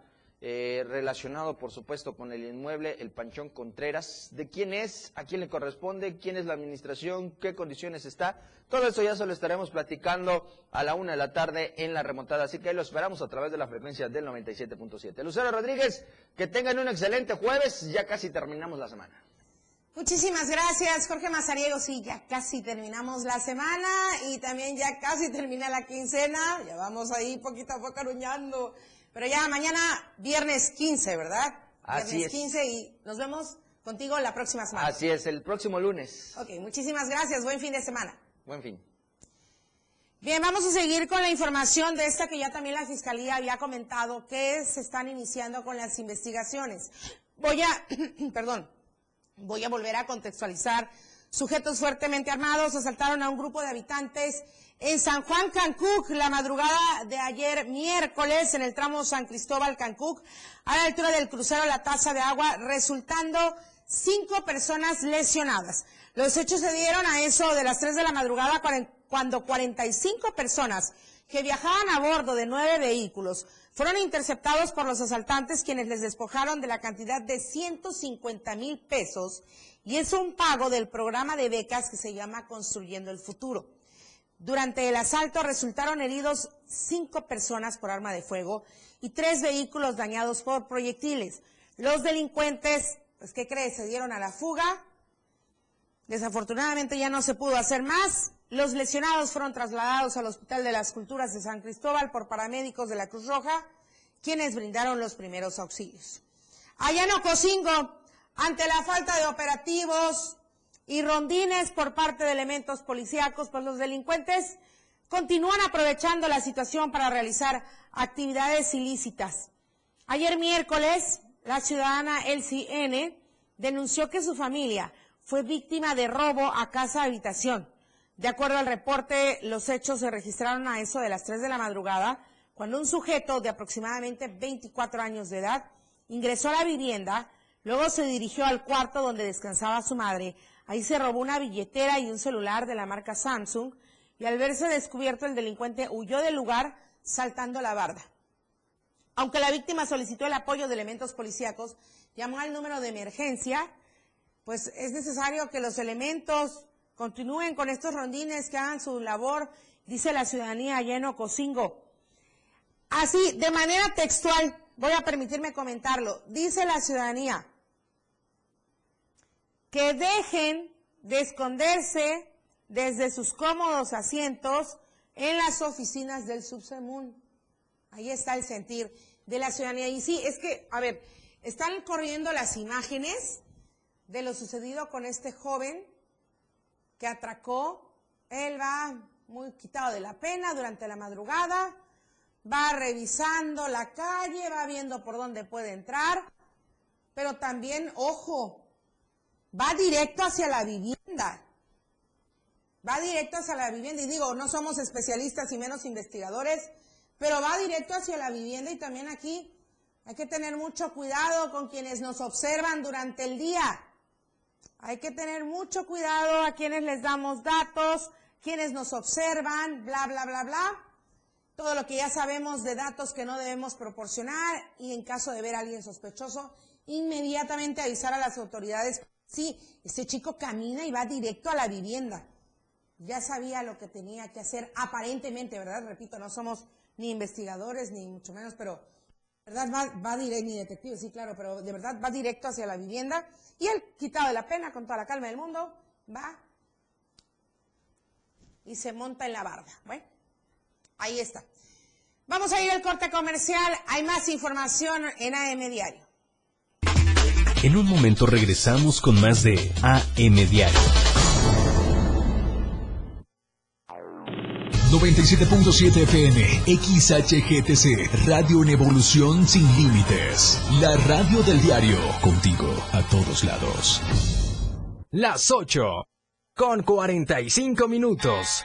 Speaker 20: eh, relacionado por supuesto con el inmueble El Panchón Contreras. ¿De quién es? ¿A quién le corresponde? ¿Quién es la administración? ¿Qué condiciones está? Todo eso ya se lo estaremos platicando a la una de la tarde en la remontada. Así que ahí lo esperamos a través de la frecuencia del 97.7. Lucero Rodríguez, que tengan un excelente jueves. Ya casi terminamos la semana.
Speaker 3: Muchísimas gracias, Jorge Mazariego. Sí, ya casi terminamos la semana y también ya casi termina la quincena. Ya vamos ahí poquito a poco aruñando. Pero ya mañana, viernes 15, ¿verdad?
Speaker 20: Así
Speaker 3: viernes 15 y nos vemos contigo la próxima semana.
Speaker 20: Así es, el próximo lunes.
Speaker 3: Ok, muchísimas gracias. Buen fin de semana.
Speaker 20: Buen fin.
Speaker 3: Bien, vamos a seguir con la información de esta que ya también la Fiscalía había comentado que se están iniciando con las investigaciones. Voy a, perdón, Voy a volver a contextualizar. Sujetos fuertemente armados asaltaron a un grupo de habitantes en San Juan Cancuc la madrugada de ayer miércoles en el tramo San Cristóbal Cancuc a la altura del crucero La Taza de Agua, resultando cinco personas lesionadas. Los hechos se dieron a eso de las tres de la madrugada cuando 45 personas que viajaban a bordo de nueve vehículos fueron interceptados por los asaltantes quienes les despojaron de la cantidad de 150 mil pesos y es un pago del programa de becas que se llama Construyendo el Futuro. Durante el asalto resultaron heridos cinco personas por arma de fuego y tres vehículos dañados por proyectiles. Los delincuentes, pues, ¿qué crees? Se dieron a la fuga. Desafortunadamente ya no se pudo hacer más. Los lesionados fueron trasladados al Hospital de las Culturas de San Cristóbal por paramédicos de la Cruz Roja, quienes brindaron los primeros auxilios. Allá en Ocosingo, ante la falta de operativos y rondines por parte de elementos policíacos, pues los delincuentes continúan aprovechando la situación para realizar actividades ilícitas. Ayer miércoles, la ciudadana LCN denunció que su familia fue víctima de robo a casa habitación. De acuerdo al reporte, los hechos se registraron a eso de las 3 de la madrugada, cuando un sujeto de aproximadamente 24 años de edad ingresó a la vivienda, luego se dirigió al cuarto donde descansaba su madre. Ahí se robó una billetera y un celular de la marca Samsung y al verse descubierto el delincuente huyó del lugar saltando la barda. Aunque la víctima solicitó el apoyo de elementos policíacos, llamó al número de emergencia, pues es necesario que los elementos Continúen con estos rondines que hagan su labor, dice la ciudadanía lleno Cocingo. Así, de manera textual, voy a permitirme comentarlo, dice la ciudadanía que dejen de esconderse desde sus cómodos asientos en las oficinas del Subsemún. Ahí está el sentir de la ciudadanía. Y sí, es que, a ver, están corriendo las imágenes de lo sucedido con este joven que atracó. Él va muy quitado de la pena durante la madrugada, va revisando la calle, va viendo por dónde puede entrar. pero también, ojo, va directo hacia la vivienda. Va directo hacia la vivienda. Y digo, no somos especialistas y menos investigadores, pero va directo hacia la vivienda y también aquí hay que tener mucho cuidado con quienes nos observan durante el día. Hay que tener mucho cuidado a quienes les damos datos, quienes nos observan, bla, bla, bla, bla. Todo lo que ya sabemos de datos que no debemos proporcionar y en caso de ver a alguien sospechoso, inmediatamente avisar a las autoridades. Sí, ese chico camina y va directo a la vivienda. Ya sabía lo que tenía que hacer, aparentemente, ¿verdad? Repito, no somos ni investigadores ni mucho menos, pero ¿verdad? Va, va directo, ni detective, sí, claro, pero de verdad va directo hacia la vivienda y él, quitado de la pena, con toda la calma del mundo, va y se monta en la barda. Bueno, ahí está. Vamos a ir al corte comercial. Hay más información en AM Diario.
Speaker 13: En un momento regresamos con más de AM Diario.
Speaker 2: 97.7 FM, XHGTC, Radio en Evolución Sin Límites. La radio del diario, contigo a todos lados.
Speaker 14: Las 8, con 45 minutos.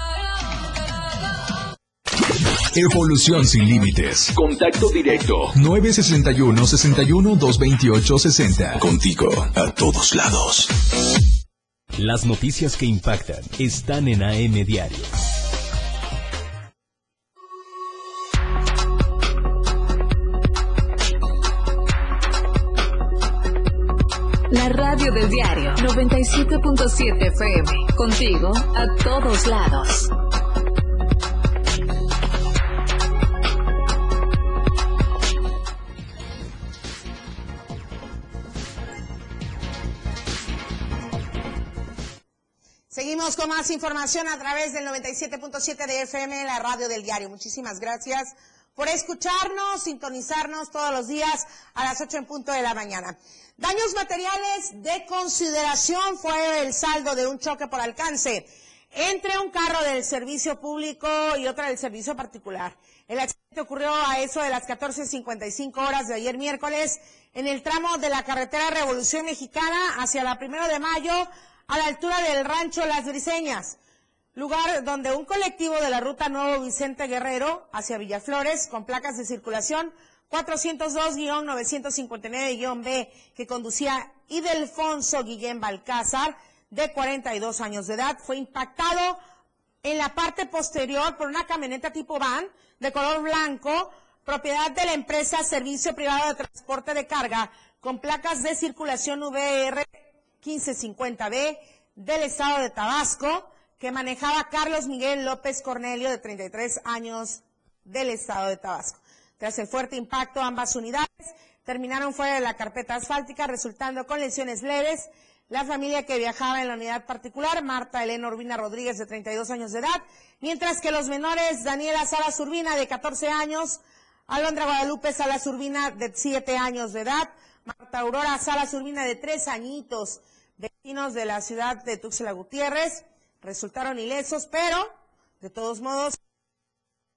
Speaker 2: Evolución sin límites.
Speaker 13: Contacto directo.
Speaker 2: 961 61 228 60. Contigo a todos lados.
Speaker 13: Las noticias que impactan están en AM Diario.
Speaker 17: La radio del diario 97.7 FM. Contigo a todos lados.
Speaker 3: Con más información a través del 97.7 de FM, la radio del diario. Muchísimas gracias por escucharnos, sintonizarnos todos los días a las 8 en punto de la mañana. Daños materiales de consideración fue el saldo de un choque por alcance entre un carro del servicio público y otro del servicio particular. El accidente ocurrió a eso de las 14.55 horas de ayer miércoles en el tramo de la carretera Revolución Mexicana hacia la primero de mayo a la altura del rancho Las Briseñas, lugar donde un colectivo de la ruta Nuevo Vicente Guerrero hacia Villaflores con placas de circulación 402-959-B que conducía Idelfonso Guillén Balcázar de 42 años de edad fue impactado en la parte posterior por una camioneta tipo van de color blanco propiedad de la empresa Servicio Privado de Transporte de Carga con placas de circulación VR 1550B del estado de Tabasco, que manejaba Carlos Miguel López Cornelio, de 33 años del estado de Tabasco. Tras el fuerte impacto, ambas unidades terminaron fuera de la carpeta asfáltica, resultando con lesiones leves. La familia que viajaba en la unidad particular, Marta Elena Urbina Rodríguez, de 32 años de edad, mientras que los menores, Daniela Salas Urbina, de 14 años, Alondra Guadalupe Salas Urbina, de 7 años de edad, Marta Aurora Salas Urbina, de 3 añitos, vecinos de la ciudad de Tuxtla Gutiérrez, resultaron ilesos, pero, de todos modos,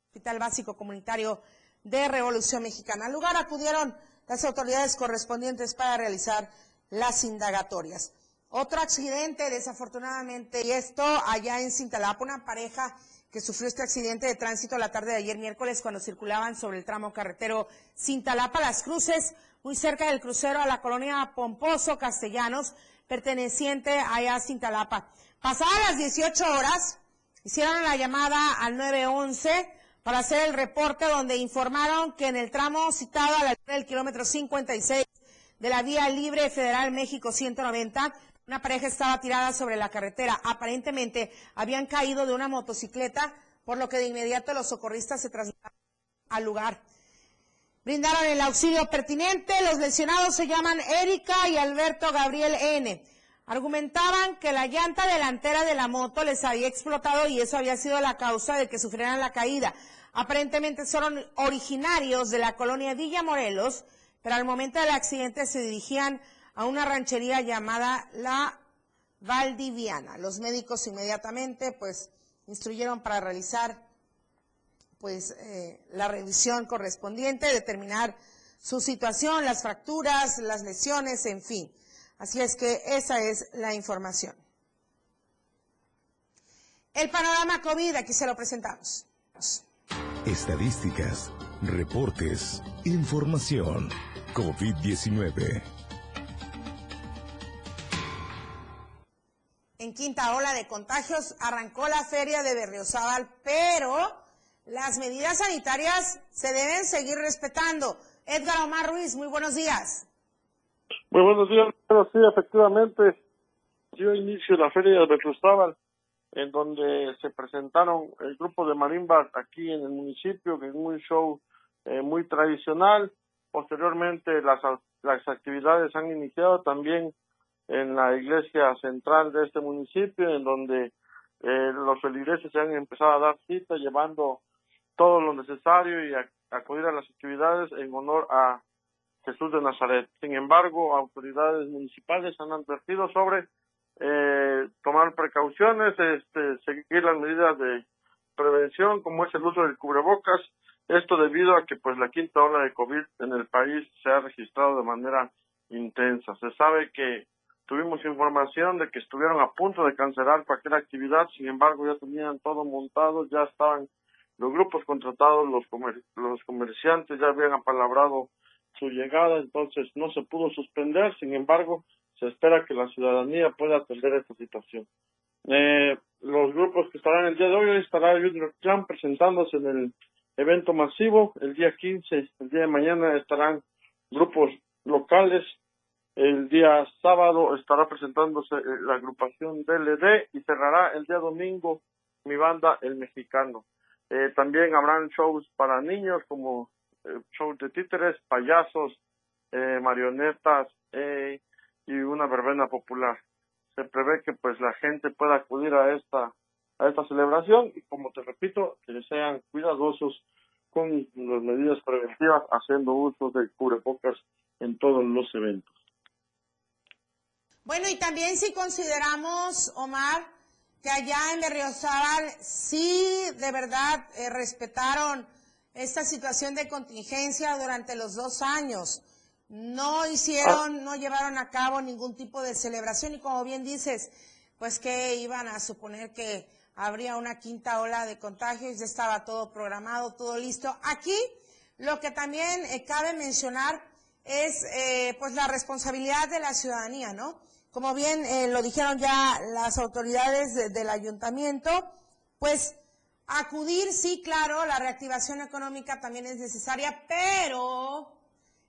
Speaker 3: Hospital Básico Comunitario de Revolución Mexicana. Al lugar acudieron las autoridades correspondientes para realizar las indagatorias. Otro accidente, desafortunadamente, y esto allá en Cintalapa, una pareja que sufrió este accidente de tránsito la tarde de ayer miércoles cuando circulaban sobre el tramo carretero Cintalapa Las Cruces, muy cerca del crucero a la colonia Pomposo Castellanos, perteneciente a Cintalapa. Pasadas las 18 horas, hicieron la llamada al 911 para hacer el reporte donde informaron que en el tramo citado a la altura del kilómetro 56 de la vía libre federal México 190, una pareja estaba tirada sobre la carretera. Aparentemente habían caído de una motocicleta, por lo que de inmediato los socorristas se trasladaron al lugar. Brindaron el auxilio pertinente. Los lesionados se llaman Erika y Alberto Gabriel N. Argumentaban que la llanta delantera de la moto les había explotado y eso había sido la causa de que sufrieran la caída. Aparentemente son originarios de la colonia Villa Morelos, pero al momento del accidente se dirigían a una ranchería llamada La Valdiviana. Los médicos inmediatamente pues instruyeron para realizar pues eh, la revisión correspondiente, determinar su situación, las fracturas, las lesiones, en fin. Así es que esa es la información. El panorama COVID, aquí se lo presentamos.
Speaker 19: Estadísticas, reportes, información. COVID-19.
Speaker 3: En quinta ola de contagios arrancó la feria de Berriozábal, pero las medidas sanitarias se deben seguir respetando. Edgar Omar Ruiz, muy buenos días.
Speaker 21: Muy buenos días, sí, efectivamente, dio inicio la feria de Berriozábal en donde se presentaron el grupo de marimbas aquí en el municipio, que es un show eh, muy tradicional. Posteriormente las, las actividades han iniciado también en la iglesia central de este municipio, en donde eh, los feligreses se han empezado a dar cita llevando todo lo necesario y acudir a las actividades en honor a Jesús de Nazaret. Sin embargo, autoridades municipales han advertido sobre eh, tomar precauciones, este, seguir las medidas de prevención, como es el uso del cubrebocas. Esto debido a que pues la quinta ola de COVID en el país se ha registrado de manera intensa. Se sabe que tuvimos información de que estuvieron a punto de cancelar cualquier actividad, sin embargo ya tenían todo montado, ya estaban los grupos contratados, los, los comerciantes ya habían apalabrado su llegada, entonces no se pudo suspender, sin embargo se espera que la ciudadanía pueda atender esta situación. Eh, los grupos que estarán el día de hoy, estará Junior Clan presentándose en el evento masivo, el día 15, el día de mañana estarán grupos locales, el día sábado estará presentándose eh, la agrupación DLD y cerrará el día domingo mi banda El Mexicano. Eh, también habrán shows para niños como eh, shows de títeres, payasos, eh, marionetas, y una verbena popular. Se prevé que pues la gente pueda acudir a esta a esta celebración y como te repito, que sean cuidadosos con las medidas preventivas haciendo uso de cubrebocas en todos los eventos.
Speaker 3: Bueno, y también si consideramos, Omar, que allá en Berriozábal sí de verdad eh, respetaron esta situación de contingencia durante los dos años no hicieron, no llevaron a cabo ningún tipo de celebración y como bien dices, pues que iban a suponer que habría una quinta ola de contagios, ya estaba todo programado, todo listo. Aquí lo que también eh, cabe mencionar es eh, pues la responsabilidad de la ciudadanía, ¿no? Como bien eh, lo dijeron ya las autoridades del ayuntamiento, pues acudir, sí, claro, la reactivación económica también es necesaria, pero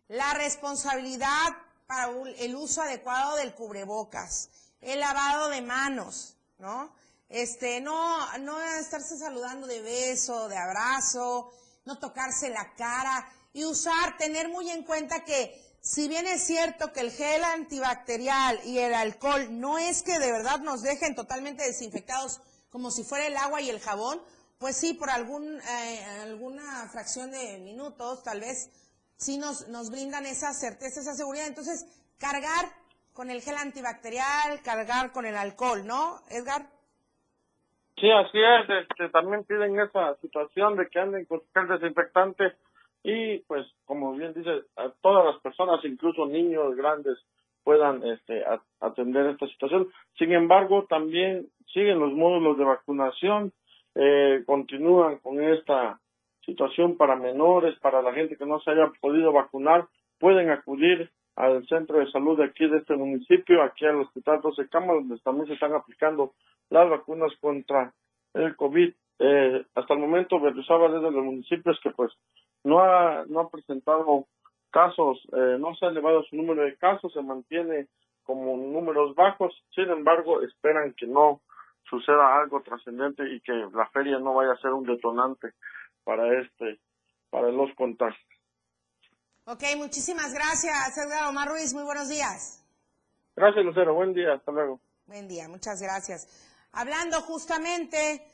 Speaker 3: la responsabilidad para el uso adecuado del cubrebocas, el lavado de manos, ¿no? Este, no, no estarse saludando de beso, de abrazo, no tocarse la cara y usar, tener muy en cuenta que si bien es cierto que el gel antibacterial y el alcohol no es que de verdad nos dejen totalmente desinfectados como si fuera el agua y el jabón, pues sí, por algún, eh, alguna fracción de minutos, tal vez, sí nos, nos brindan esa certeza, esa seguridad. Entonces, cargar con el gel antibacterial, cargar con el alcohol, ¿no, Edgar?
Speaker 21: Sí, así es. Este, también piden esa situación de que anden con gel desinfectante y, pues, como bien dice, todas las personas, incluso niños grandes, puedan este, atender esta situación. Sin embargo, también siguen los módulos de vacunación, eh, continúan con esta situación para menores, para la gente que no se haya podido vacunar, pueden acudir al centro de salud de aquí de este municipio, aquí al Hospital 12 Cámaras, donde también se están aplicando las vacunas contra el COVID. Eh, hasta el momento, Berrizaba desde los municipios que pues no ha, no ha presentado casos, eh, no se ha elevado su número de casos, se mantiene como números bajos, sin embargo, esperan que no suceda algo trascendente y que la feria no vaya a ser un detonante para este, para los contagios.
Speaker 3: Ok, muchísimas gracias, Edgar Omar Ruiz. Muy buenos días.
Speaker 21: Gracias, Lucero. Buen día. Hasta luego.
Speaker 3: Buen día. Muchas gracias. Hablando justamente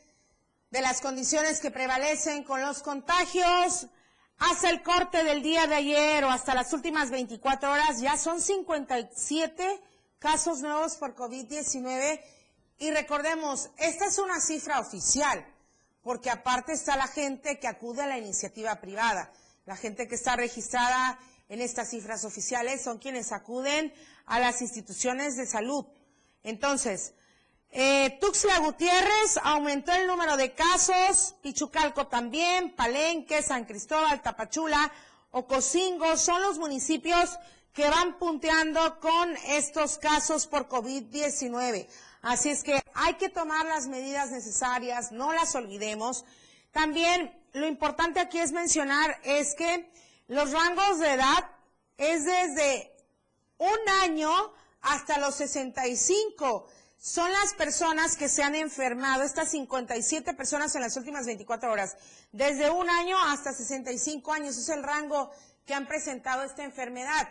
Speaker 3: de las condiciones que prevalecen con los contagios, hasta el corte del día de ayer o hasta las últimas 24 horas ya son 57 casos nuevos por COVID-19 y recordemos, esta es una cifra oficial, porque aparte está la gente que acude a la iniciativa privada. La gente que está registrada en estas cifras oficiales son quienes acuden a las instituciones de salud. Entonces, eh, Tuxtla Gutiérrez aumentó el número de casos, Pichucalco también, Palenque, San Cristóbal, Tapachula, Ocosingo, son los municipios que van punteando con estos casos por COVID-19. Así es que hay que tomar las medidas necesarias, no las olvidemos. También lo importante aquí es mencionar es que los rangos de edad es desde un año hasta los 65. Son las personas que se han enfermado, estas 57 personas en las últimas 24 horas, desde un año hasta 65 años, es el rango que han presentado esta enfermedad.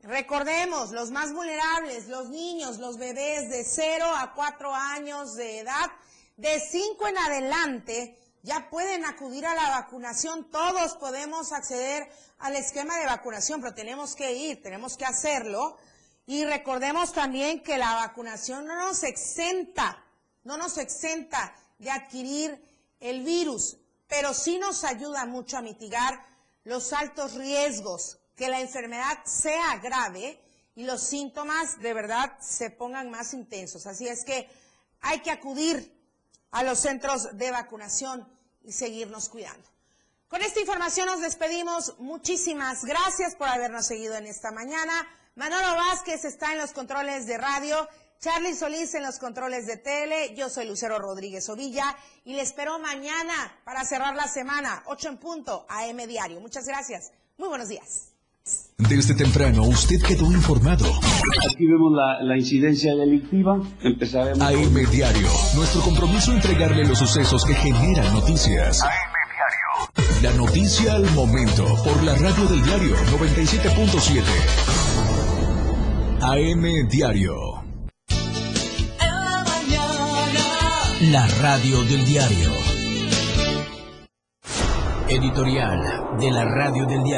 Speaker 3: Recordemos, los más vulnerables, los niños, los bebés de 0 a 4 años de edad, de 5 en adelante, ya pueden acudir a la vacunación. Todos podemos acceder al esquema de vacunación, pero tenemos que ir, tenemos que hacerlo. Y recordemos también que la vacunación no nos exenta, no nos exenta de adquirir el virus, pero sí nos ayuda mucho a mitigar los altos riesgos, que la enfermedad sea grave y los síntomas de verdad se pongan más intensos. Así es que hay que acudir a los centros de vacunación y seguirnos cuidando. Con esta información nos despedimos. Muchísimas gracias por habernos seguido en esta mañana. Manolo Vázquez está en los controles de radio. Charlie Solís en los controles de tele. Yo soy Lucero Rodríguez Ovilla y le espero mañana para cerrar la semana, 8 en punto, AM Diario. Muchas gracias. Muy buenos días.
Speaker 2: Desde temprano usted quedó informado.
Speaker 22: Aquí vemos la, la incidencia delictiva. Empezaremos.
Speaker 2: AM Diario. Nuestro compromiso entregarle los sucesos que generan noticias.
Speaker 19: AM Diario.
Speaker 2: La noticia al momento por la radio del diario 97.7. AM Diario.
Speaker 13: La radio del diario. Editorial de la radio del diario.